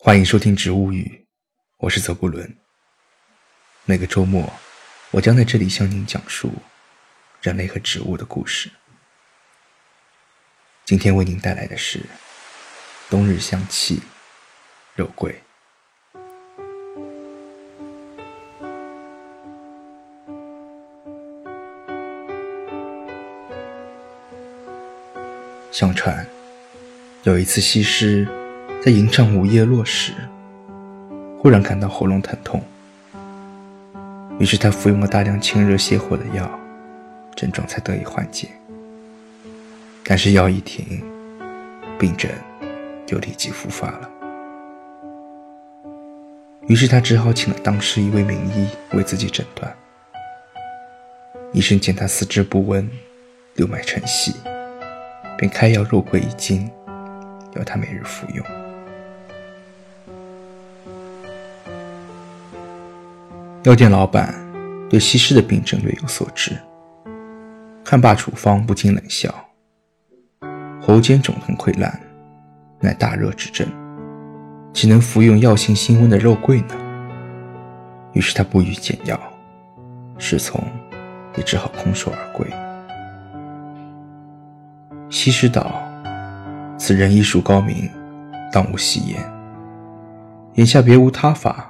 欢迎收听《植物语》，我是泽布伦。每个周末，我将在这里向您讲述人类和植物的故事。今天为您带来的是冬日香气肉桂。相传，有一次西施在吟唱《午夜落》时，忽然感到喉咙疼痛，于是他服用了大量清热泻火的药，症状才得以缓解。但是药一停，病症就立即复发了。于是他只好请了当时一位名医为自己诊断。医生见他四肢不温，六脉沉细。便开药肉桂一斤，要他每日服用。药店老板对西施的病症略有所知，看罢处方，不禁冷笑：“喉间肿痛溃烂，乃大热之症，岂能服用药性辛温的肉桂呢？”于是他不予减药，侍从也只好空手而归。西施道：“此人医术高明，当无戏言。眼下别无他法，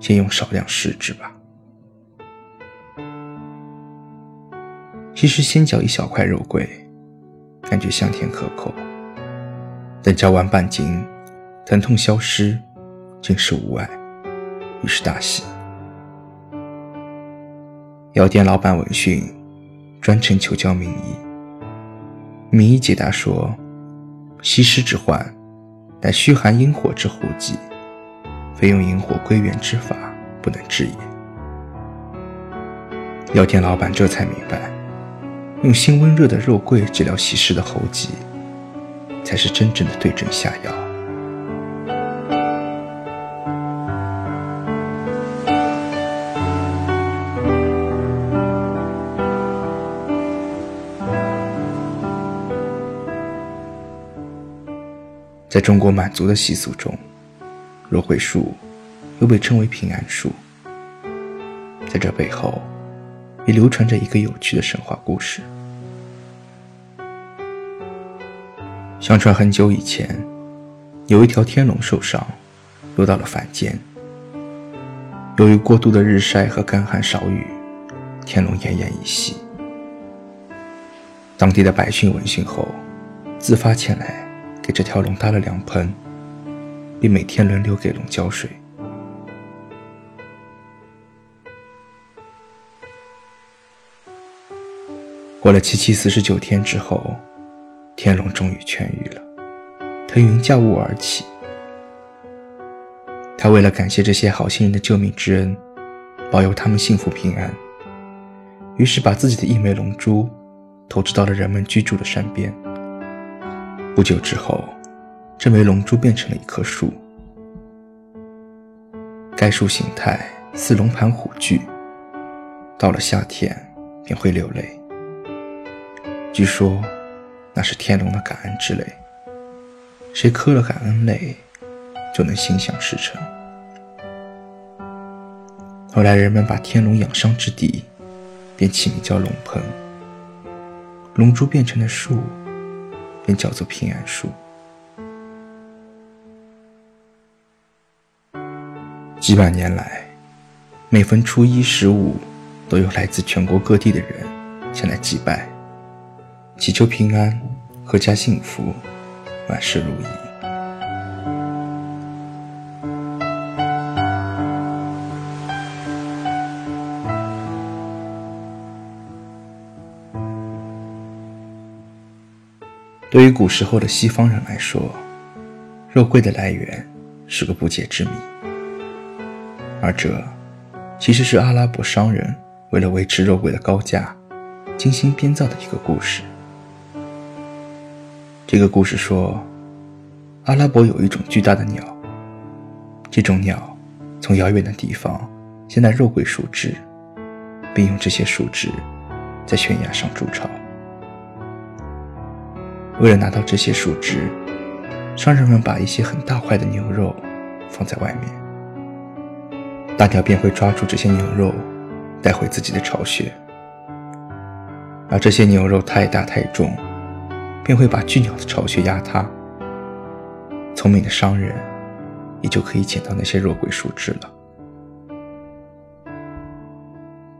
先用少量试之吧。”西施先嚼一小块肉桂，感觉香甜可口。等嚼完半斤，疼痛消失，竟是无碍，于是大喜。药店老板闻讯，专程求教名医。名医解答说：“西施之患，乃虚寒阴火之候疾，非用阴火归元之法不能治也。”药店老板这才明白，用辛温热的肉桂治疗西施的喉疾，才是真正的对症下药。在中国满族的习俗中，落桂树又被称为平安树。在这背后，也流传着一个有趣的神话故事。相传很久以前，有一条天龙受伤，落到了凡间。由于过度的日晒和干旱少雨，天龙奄奄一息。当地的百姓闻讯后，自发前来。给这条龙搭了凉棚，并每天轮流给龙浇水。过了七七四十九天之后，天龙终于痊愈了，腾云驾雾而起。他为了感谢这些好心人的救命之恩，保佑他们幸福平安，于是把自己的一枚龙珠投掷到了人们居住的山边。不久之后，这枚龙珠变成了一棵树。该树形态似龙盘虎踞，到了夏天便会流泪。据说那是天龙的感恩之泪，谁磕了感恩泪，就能心想事成。后来人们把天龙养伤之地，便起名叫龙棚。龙珠变成的树。便叫做平安树。几百年来，每逢初一、十五，都有来自全国各地的人前来祭拜，祈求平安、阖家幸福、万事如意。对于古时候的西方人来说，肉桂的来源是个不解之谜，而这其实是阿拉伯商人为了维持肉桂的高价，精心编造的一个故事。这个故事说，阿拉伯有一种巨大的鸟，这种鸟从遥远的地方衔来肉桂树枝，并用这些树枝在悬崖上筑巢。为了拿到这些树枝，商人们把一些很大块的牛肉放在外面，大鸟便会抓住这些牛肉带回自己的巢穴，而这些牛肉太大太重，便会把巨鸟的巢穴压塌。聪明的商人也就可以捡到那些肉桂树枝了。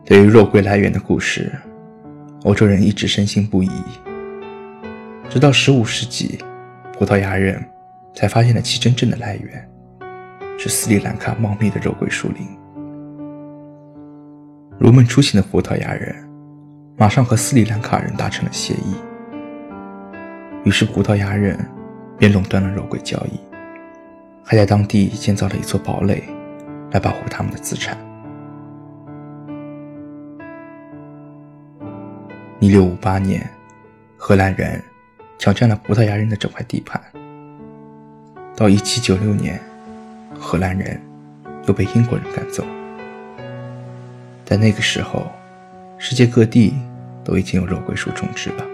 对于肉桂来源的故事，欧洲人一直深信不疑，直到15世纪，葡萄牙人才发现了其真正的来源，是斯里兰卡茂密的肉桂树林。如梦初醒的葡萄牙人马上和斯里兰卡人达成了协议，于是葡萄牙人便垄断了肉桂交易，还在当地建造了一座堡垒来保护他们的资产。一六五八年，荷兰人抢占了葡萄牙人的这块地盘。到一七九六年，荷兰人又被英国人赶走。但那个时候，世界各地都已经有肉桂树种植了，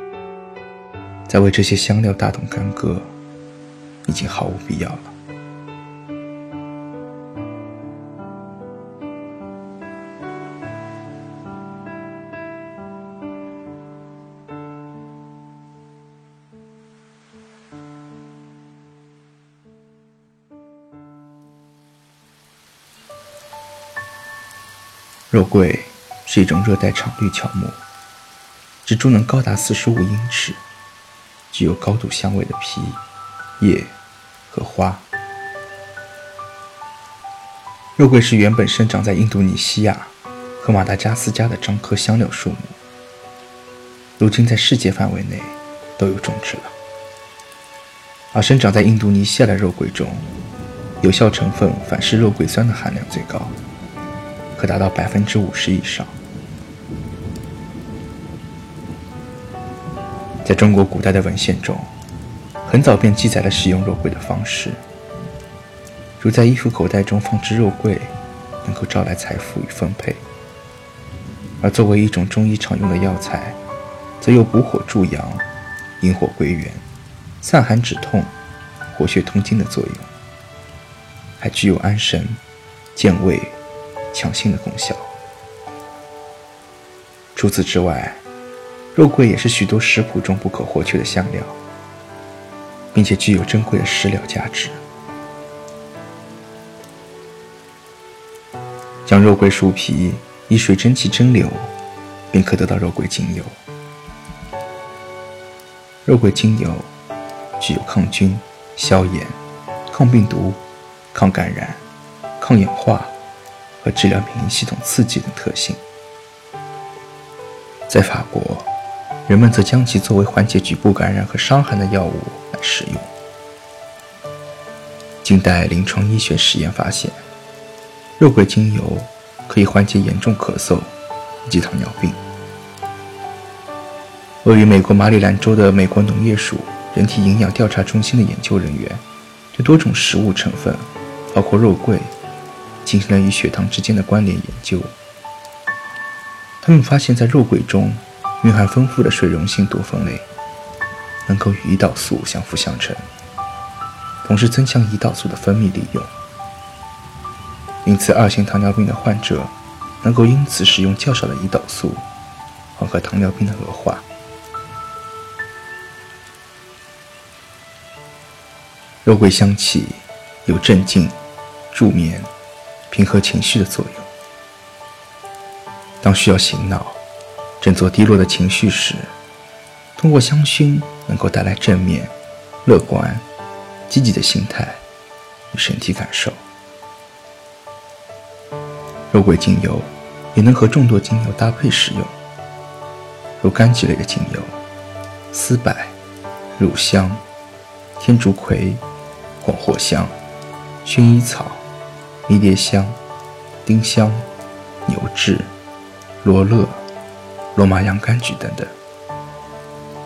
再为这些香料大动干戈，已经毫无必要了。肉桂是一种热带常绿乔木，植株能高达四十五英尺，具有高度香味的皮、叶和花。肉桂是原本生长在印度尼西亚和马达加斯加的樟科香料树木，如今在世界范围内都有种植了。而生长在印度尼西亚的肉桂中，有效成分反式肉桂酸的含量最高。可达到百分之五十以上。在中国古代的文献中，很早便记载了使用肉桂的方式，如在衣服口袋中放置肉桂，能够招来财富与丰沛；而作为一种中医常用的药材，则有补火助阳、引火归元、散寒止痛、活血通经的作用，还具有安神、健胃。强性的功效。除此之外，肉桂也是许多食谱中不可或缺的香料，并且具有珍贵的食疗价值。将肉桂树皮以水蒸气蒸馏，便可得到肉桂精油。肉桂精油具有抗菌、消炎、抗病毒、抗感染、抗氧化。和治疗免疫系统刺激等特性，在法国，人们则将其作为缓解局部感染和伤寒的药物来使用。近代临床医学实验发现，肉桂精油可以缓解严重咳嗽以及糖尿病。位于美国马里兰州的美国农业署人体营养调查中心的研究人员，对多种食物成分，包括肉桂。进行了与血糖之间的关联研究。他们发现，在肉桂中蕴含丰富的水溶性多酚类，能够与胰岛素相辅相成，同时增强胰岛素的分泌利用。因此，二型糖尿病的患者能够因此使用较少的胰岛素，缓和糖尿病的恶化。肉桂香气有镇静、助眠。平和情绪的作用。当需要醒脑、振作低落的情绪时，通过香薰能够带来正面、乐观、积极的心态与身体感受。肉桂精油也能和众多精油搭配使用，如柑橘类的精油、丝柏、乳香、天竺葵、广藿香、薰衣草。迷迭香、丁香、牛至、罗勒、罗马洋甘菊等等，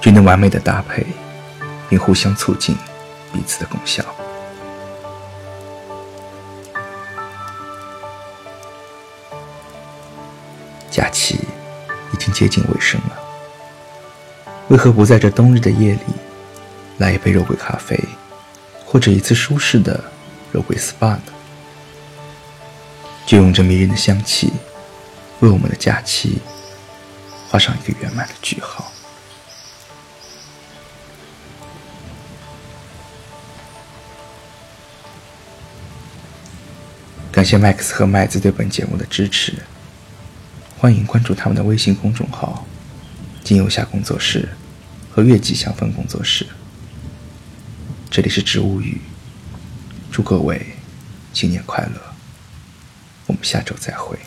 均能完美的搭配，并互相促进彼此的功效。假期已经接近尾声了，为何不在这冬日的夜里，来一杯肉桂咖啡，或者一次舒适的肉桂 SPA 呢？就用这迷人的香气，为我们的假期画上一个圆满的句号。感谢麦克斯和麦子对本节目的支持，欢迎关注他们的微信公众号“金游侠工作室”和“月季香氛工作室”。这里是植物语，祝各位新年快乐！下周再会。